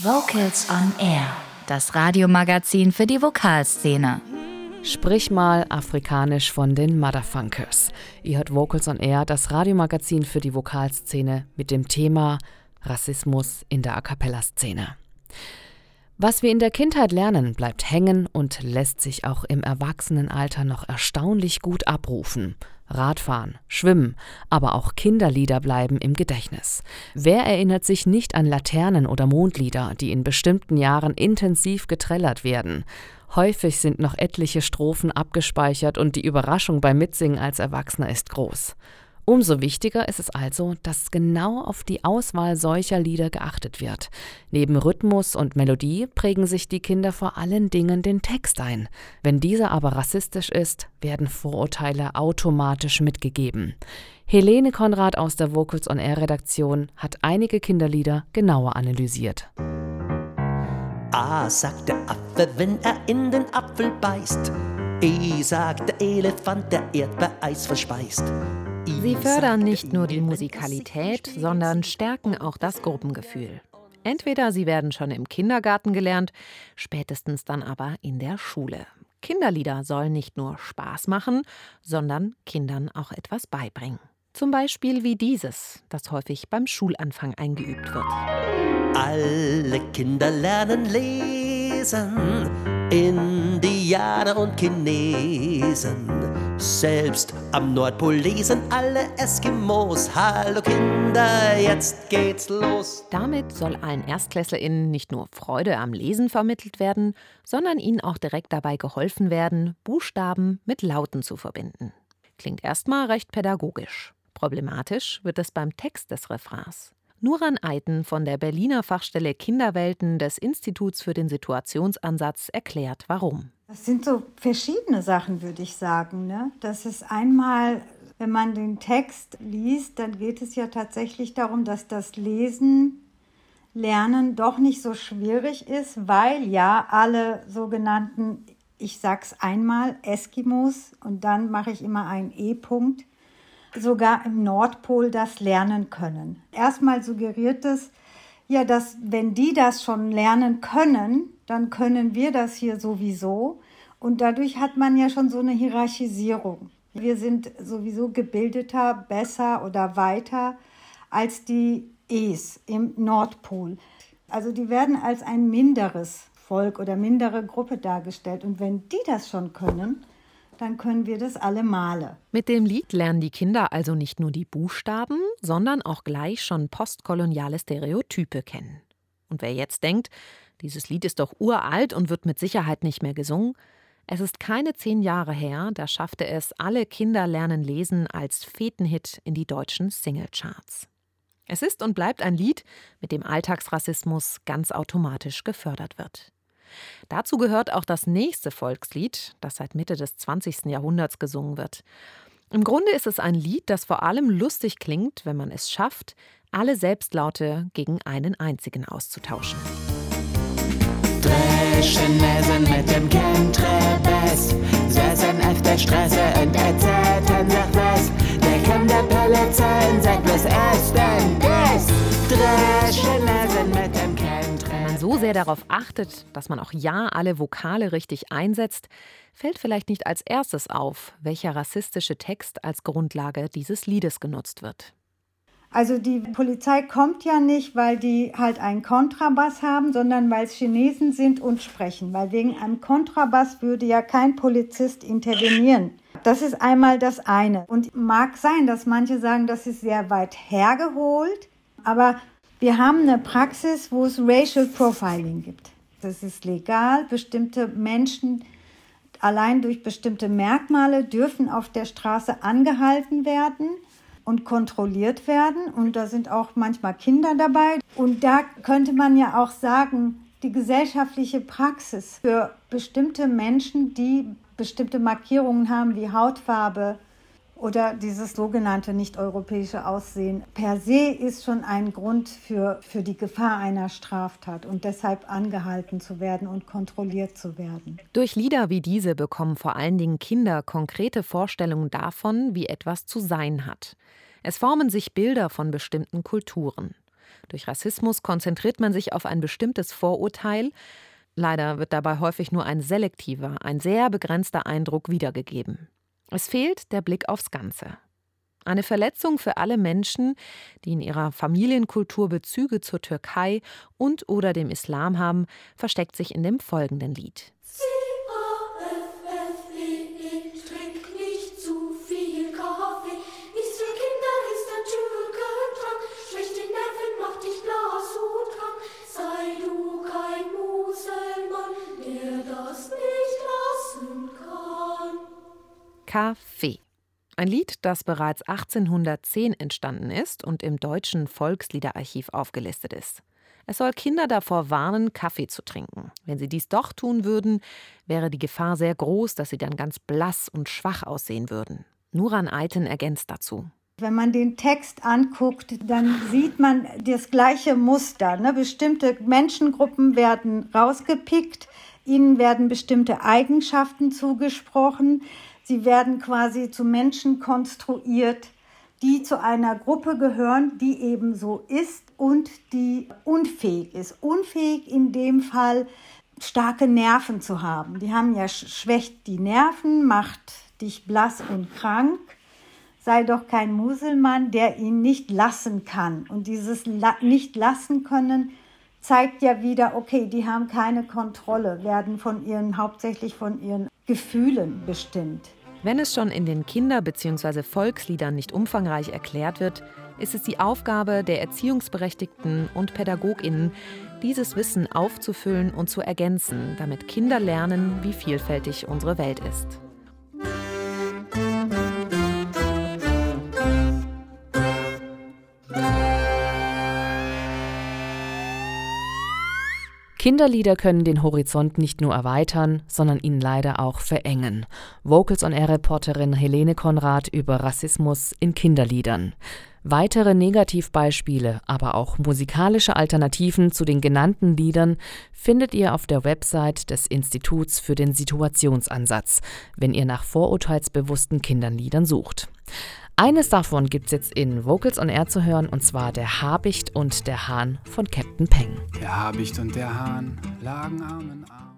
Vocals on Air, das Radiomagazin für die Vokalszene. Sprich mal afrikanisch von den Motherfunkers. Ihr hört Vocals on Air, das Radiomagazin für die Vokalszene mit dem Thema Rassismus in der A cappella-Szene. Was wir in der Kindheit lernen, bleibt hängen und lässt sich auch im Erwachsenenalter noch erstaunlich gut abrufen. Radfahren, Schwimmen, aber auch Kinderlieder bleiben im Gedächtnis. Wer erinnert sich nicht an Laternen oder Mondlieder, die in bestimmten Jahren intensiv getrellert werden? Häufig sind noch etliche Strophen abgespeichert und die Überraschung beim Mitsingen als Erwachsener ist groß. Umso wichtiger ist es also, dass genau auf die Auswahl solcher Lieder geachtet wird. Neben Rhythmus und Melodie prägen sich die Kinder vor allen Dingen den Text ein. Wenn dieser aber rassistisch ist, werden Vorurteile automatisch mitgegeben. Helene Konrad aus der Vocals on Air Redaktion hat einige Kinderlieder genauer analysiert. A sagt der Affe, wenn er in den Apfel beißt. E sagt der Elefant, der Erdbeereis verspeist. Sie fördern nicht nur die Musikalität, sondern stärken auch das Gruppengefühl. Entweder sie werden schon im Kindergarten gelernt, spätestens dann aber in der Schule. Kinderlieder sollen nicht nur Spaß machen, sondern Kindern auch etwas beibringen. Zum Beispiel wie dieses, das häufig beim Schulanfang eingeübt wird. Alle Kinder lernen lesen, Indianer und Chinesen. Selbst am Nordpol lesen alle Eskimos. Hallo Kinder, jetzt geht's los. Damit soll allen ErstklässlerInnen nicht nur Freude am Lesen vermittelt werden, sondern ihnen auch direkt dabei geholfen werden, Buchstaben mit Lauten zu verbinden. Klingt erstmal recht pädagogisch. Problematisch wird es beim Text des Refrains. Nuran Eiten von der Berliner Fachstelle Kinderwelten des Instituts für den Situationsansatz erklärt, warum. Das sind so verschiedene Sachen, würde ich sagen. Ne? Das ist einmal, wenn man den Text liest, dann geht es ja tatsächlich darum, dass das Lesen, Lernen doch nicht so schwierig ist, weil ja alle sogenannten, ich sag's einmal, Eskimos und dann mache ich immer einen E-Punkt, sogar im Nordpol das lernen können. Erstmal suggeriert es, ja, dass wenn die das schon lernen können, dann können wir das hier sowieso. Und dadurch hat man ja schon so eine Hierarchisierung. Wir sind sowieso gebildeter, besser oder weiter als die Es im Nordpol. Also die werden als ein minderes Volk oder mindere Gruppe dargestellt. Und wenn die das schon können, dann können wir das alle Male. Mit dem Lied lernen die Kinder also nicht nur die Buchstaben, sondern auch gleich schon postkoloniale Stereotype kennen. Und wer jetzt denkt, dieses Lied ist doch uralt und wird mit Sicherheit nicht mehr gesungen, es ist keine zehn Jahre her, da schaffte es Alle Kinder lernen lesen als Fetenhit in die deutschen Singlecharts. Es ist und bleibt ein Lied, mit dem Alltagsrassismus ganz automatisch gefördert wird. Dazu gehört auch das nächste Volkslied, das seit Mitte des 20. Jahrhunderts gesungen wird. Im Grunde ist es ein Lied, das vor allem lustig klingt, wenn man es schafft, alle Selbstlaute gegen einen einzigen auszutauschen. Dreschen lesen darauf achtet, dass man auch ja alle Vokale richtig einsetzt, fällt vielleicht nicht als erstes auf, welcher rassistische Text als Grundlage dieses Liedes genutzt wird. Also die Polizei kommt ja nicht, weil die halt einen Kontrabass haben, sondern weil es Chinesen sind und sprechen. Weil wegen einem Kontrabass würde ja kein Polizist intervenieren. Das ist einmal das eine. Und mag sein, dass manche sagen, das ist sehr weit hergeholt. Aber wir haben eine Praxis, wo es Racial Profiling gibt. Das ist legal. Bestimmte Menschen allein durch bestimmte Merkmale dürfen auf der Straße angehalten werden und kontrolliert werden. Und da sind auch manchmal Kinder dabei. Und da könnte man ja auch sagen, die gesellschaftliche Praxis für bestimmte Menschen, die bestimmte Markierungen haben wie Hautfarbe, oder dieses sogenannte nicht-europäische Aussehen per se ist schon ein Grund für, für die Gefahr einer Straftat und deshalb angehalten zu werden und kontrolliert zu werden. Durch Lieder wie diese bekommen vor allen Dingen Kinder konkrete Vorstellungen davon, wie etwas zu sein hat. Es formen sich Bilder von bestimmten Kulturen. Durch Rassismus konzentriert man sich auf ein bestimmtes Vorurteil. Leider wird dabei häufig nur ein selektiver, ein sehr begrenzter Eindruck wiedergegeben. Es fehlt der Blick aufs Ganze. Eine Verletzung für alle Menschen, die in ihrer Familienkultur Bezüge zur Türkei und oder dem Islam haben, versteckt sich in dem folgenden Lied. Kaffee. Ein Lied, das bereits 1810 entstanden ist und im deutschen Volksliederarchiv aufgelistet ist. Es soll Kinder davor warnen, Kaffee zu trinken. Wenn sie dies doch tun würden, wäre die Gefahr sehr groß, dass sie dann ganz blass und schwach aussehen würden. Nuran Eiten ergänzt dazu. Wenn man den Text anguckt, dann sieht man das gleiche Muster. Ne? Bestimmte Menschengruppen werden rausgepickt, ihnen werden bestimmte Eigenschaften zugesprochen. Sie werden quasi zu Menschen konstruiert, die zu einer Gruppe gehören, die eben so ist und die unfähig ist. Unfähig in dem Fall, starke Nerven zu haben. Die haben ja schwächt die Nerven, macht dich blass und krank. Sei doch kein Muselmann, der ihn nicht lassen kann. Und dieses nicht lassen können zeigt ja wieder, okay, die haben keine Kontrolle, werden von ihren, hauptsächlich von ihren Gefühlen bestimmt. Wenn es schon in den Kinder- bzw. Volksliedern nicht umfangreich erklärt wird, ist es die Aufgabe der Erziehungsberechtigten und Pädagoginnen, dieses Wissen aufzufüllen und zu ergänzen, damit Kinder lernen, wie vielfältig unsere Welt ist. Kinderlieder können den Horizont nicht nur erweitern, sondern ihn leider auch verengen. Vocals on Air Reporterin Helene Konrad über Rassismus in Kinderliedern. Weitere Negativbeispiele, aber auch musikalische Alternativen zu den genannten Liedern findet ihr auf der Website des Instituts für den Situationsansatz, wenn ihr nach vorurteilsbewussten Kinderliedern sucht. Eines davon gibt's jetzt in Vocals on Air zu hören, und zwar der Habicht und der Hahn von Captain Peng. Der Habicht und der Hahn lagen Arm in Arm.